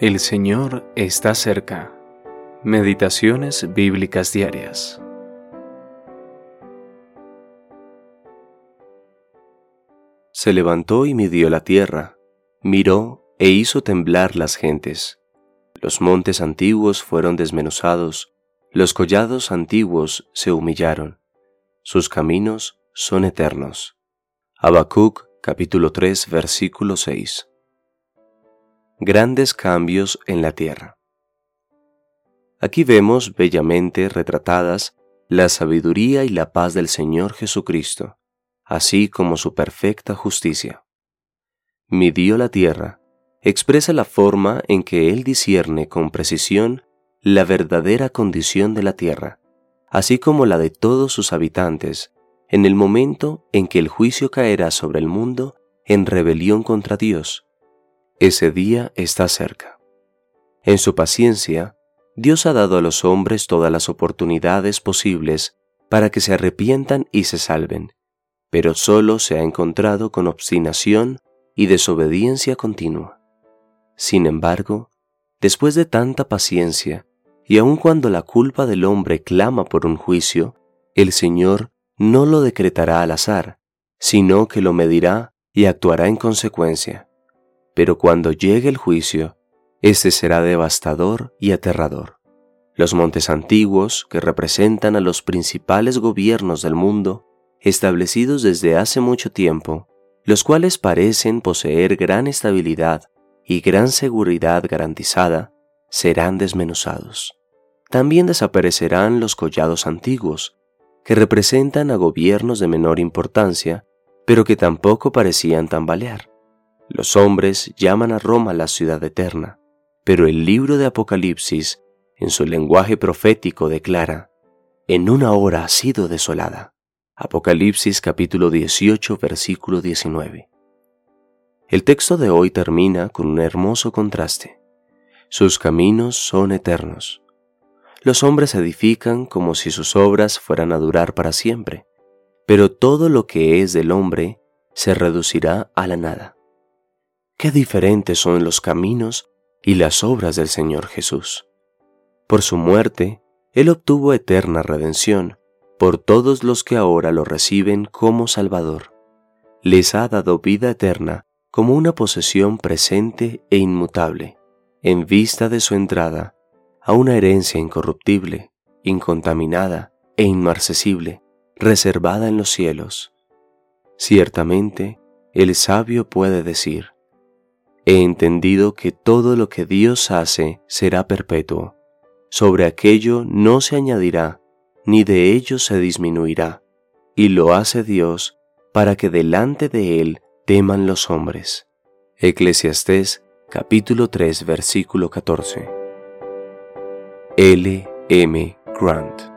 El Señor está cerca. Meditaciones bíblicas diarias. Se levantó y midió la tierra, miró e hizo temblar las gentes. Los montes antiguos fueron desmenuzados, los collados antiguos se humillaron. Sus caminos son eternos. Habacuc capítulo 3 versículo 6 grandes cambios en la tierra. Aquí vemos bellamente retratadas la sabiduría y la paz del Señor Jesucristo, así como su perfecta justicia. Midió la tierra, expresa la forma en que Él discierne con precisión la verdadera condición de la tierra, así como la de todos sus habitantes, en el momento en que el juicio caerá sobre el mundo en rebelión contra Dios ese día está cerca. En su paciencia, Dios ha dado a los hombres todas las oportunidades posibles para que se arrepientan y se salven, pero solo se ha encontrado con obstinación y desobediencia continua. Sin embargo, después de tanta paciencia, y aun cuando la culpa del hombre clama por un juicio, el Señor no lo decretará al azar, sino que lo medirá y actuará en consecuencia pero cuando llegue el juicio, este será devastador y aterrador. Los montes antiguos, que representan a los principales gobiernos del mundo, establecidos desde hace mucho tiempo, los cuales parecen poseer gran estabilidad y gran seguridad garantizada, serán desmenuzados. También desaparecerán los collados antiguos, que representan a gobiernos de menor importancia, pero que tampoco parecían tambalear. Los hombres llaman a Roma la ciudad eterna, pero el libro de Apocalipsis, en su lenguaje profético, declara, en una hora ha sido desolada. Apocalipsis capítulo 18, versículo 19. El texto de hoy termina con un hermoso contraste. Sus caminos son eternos. Los hombres edifican como si sus obras fueran a durar para siempre, pero todo lo que es del hombre se reducirá a la nada. Qué diferentes son los caminos y las obras del Señor Jesús. Por su muerte, Él obtuvo eterna redención por todos los que ahora lo reciben como Salvador. Les ha dado vida eterna como una posesión presente e inmutable, en vista de su entrada a una herencia incorruptible, incontaminada e inmarcesible, reservada en los cielos. Ciertamente, el sabio puede decir, He entendido que todo lo que Dios hace será perpetuo. Sobre aquello no se añadirá, ni de ello se disminuirá, y lo hace Dios para que delante de Él teman los hombres. Eclesiastés capítulo 3 versículo 14. L. M. Grant